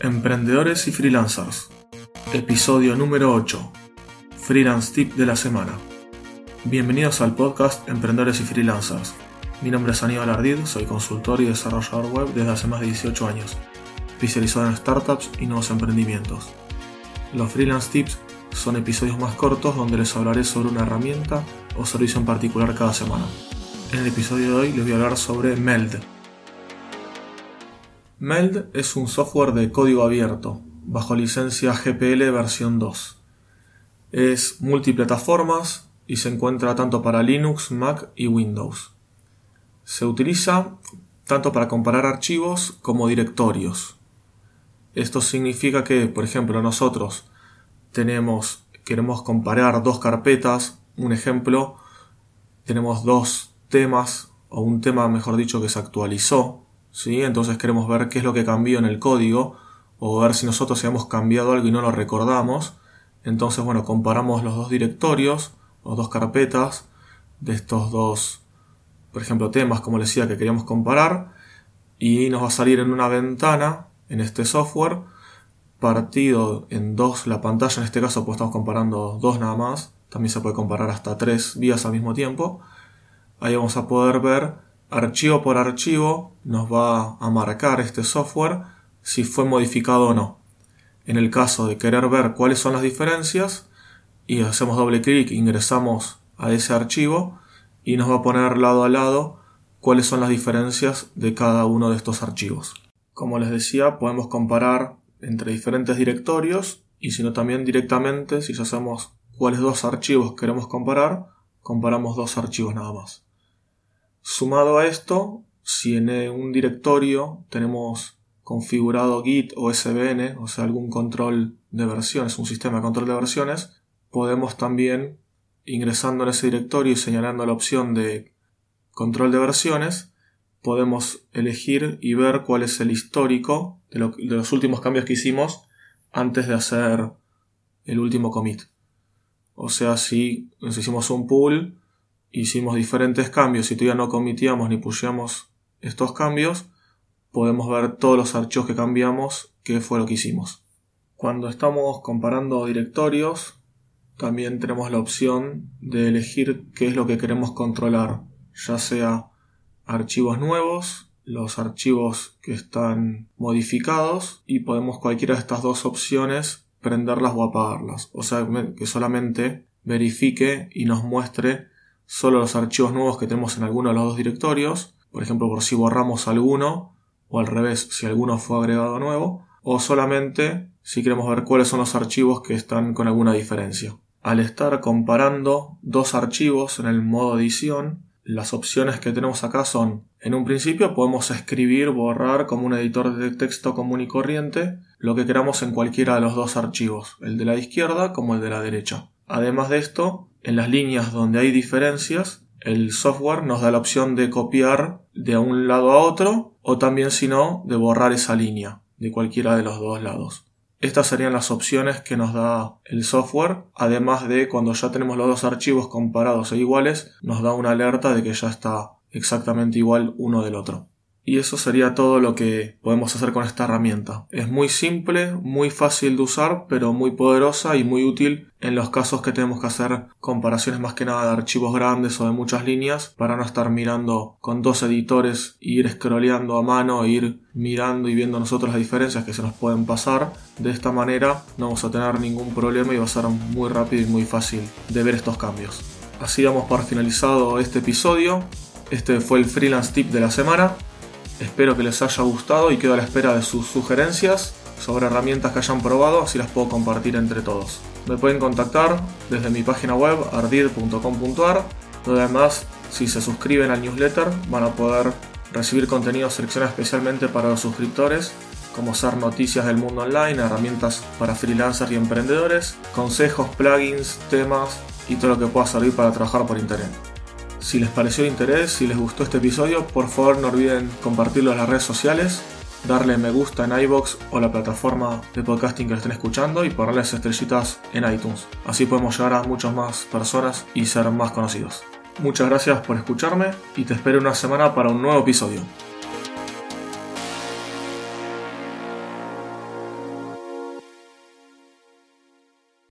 Emprendedores y freelancers. Episodio número 8. Freelance Tip de la semana. Bienvenidos al podcast Emprendedores y Freelancers. Mi nombre es Aníbal Ardid, soy consultor y desarrollador web desde hace más de 18 años, especializado en startups y nuevos emprendimientos. Los Freelance Tips son episodios más cortos donde les hablaré sobre una herramienta o servicio en particular cada semana. En el episodio de hoy les voy a hablar sobre Meld. Meld es un software de código abierto, bajo licencia GPL versión 2. Es multiplataformas y se encuentra tanto para Linux, Mac y Windows. Se utiliza tanto para comparar archivos como directorios. Esto significa que, por ejemplo, nosotros tenemos, queremos comparar dos carpetas, un ejemplo, tenemos dos temas, o un tema mejor dicho que se actualizó, ¿sí? entonces queremos ver qué es lo que cambió en el código, o ver si nosotros habíamos cambiado algo y no lo recordamos, entonces bueno, comparamos los dos directorios, o dos carpetas de estos dos, por ejemplo, temas, como les decía, que queríamos comparar, y nos va a salir en una ventana, en este software, partido en dos la pantalla, en este caso pues estamos comparando dos nada más, también se puede comparar hasta tres vías al mismo tiempo. Ahí vamos a poder ver archivo por archivo, nos va a marcar este software si fue modificado o no. En el caso de querer ver cuáles son las diferencias, y hacemos doble clic, ingresamos a ese archivo y nos va a poner lado a lado cuáles son las diferencias de cada uno de estos archivos. Como les decía, podemos comparar entre diferentes directorios y si no también directamente, si ya sabemos cuáles dos archivos queremos comparar, comparamos dos archivos nada más. Sumado a esto, si en un directorio tenemos configurado Git o SVN, o sea, algún control de versiones, un sistema de control de versiones, podemos también, ingresando en ese directorio y señalando la opción de control de versiones, podemos elegir y ver cuál es el histórico de, los últimos cambios que hicimos antes de hacer el último commit. O sea, si nos hicimos un pool, hicimos diferentes cambios y todavía no comitíamos ni pusheamos estos cambios, podemos ver todos los archivos que cambiamos, qué fue lo que hicimos. Cuando estamos comparando directorios, también tenemos la opción de elegir qué es lo que queremos controlar, ya sea archivos nuevos, los archivos que están modificados y podemos cualquiera de estas dos opciones prenderlas o apagarlas. O sea que solamente verifique y nos muestre solo los archivos nuevos que tenemos en alguno de los dos directorios. Por ejemplo, por si borramos alguno o al revés, si alguno fue agregado nuevo. O solamente si queremos ver cuáles son los archivos que están con alguna diferencia. Al estar comparando dos archivos en el modo edición, las opciones que tenemos acá son, en un principio podemos escribir, borrar como un editor de texto común y corriente lo que queramos en cualquiera de los dos archivos, el de la izquierda como el de la derecha. Además de esto, en las líneas donde hay diferencias, el software nos da la opción de copiar de un lado a otro o también si no, de borrar esa línea de cualquiera de los dos lados. Estas serían las opciones que nos da el software, además de cuando ya tenemos los dos archivos comparados e iguales, nos da una alerta de que ya está exactamente igual uno del otro. Y eso sería todo lo que podemos hacer con esta herramienta. Es muy simple, muy fácil de usar, pero muy poderosa y muy útil en los casos que tenemos que hacer comparaciones más que nada de archivos grandes o de muchas líneas para no estar mirando con dos editores e ir scrolleando a mano e ir mirando y viendo nosotros las diferencias que se nos pueden pasar. De esta manera no vamos a tener ningún problema y va a ser muy rápido y muy fácil de ver estos cambios. Así damos por finalizado este episodio. Este fue el freelance tip de la semana. Espero que les haya gustado y quedo a la espera de sus sugerencias sobre herramientas que hayan probado, así las puedo compartir entre todos. Me pueden contactar desde mi página web ardid.com.ar, donde además si se suscriben al newsletter van a poder recibir contenido seleccionado especialmente para los suscriptores, como ser noticias del mundo online, herramientas para freelancers y emprendedores, consejos, plugins, temas y todo lo que pueda servir para trabajar por internet. Si les pareció de interés, si les gustó este episodio, por favor no olviden compartirlo en las redes sociales, darle me gusta en iBox o la plataforma de podcasting que estén escuchando y ponerles estrellitas en iTunes. Así podemos llegar a muchas más personas y ser más conocidos. Muchas gracias por escucharme y te espero una semana para un nuevo episodio.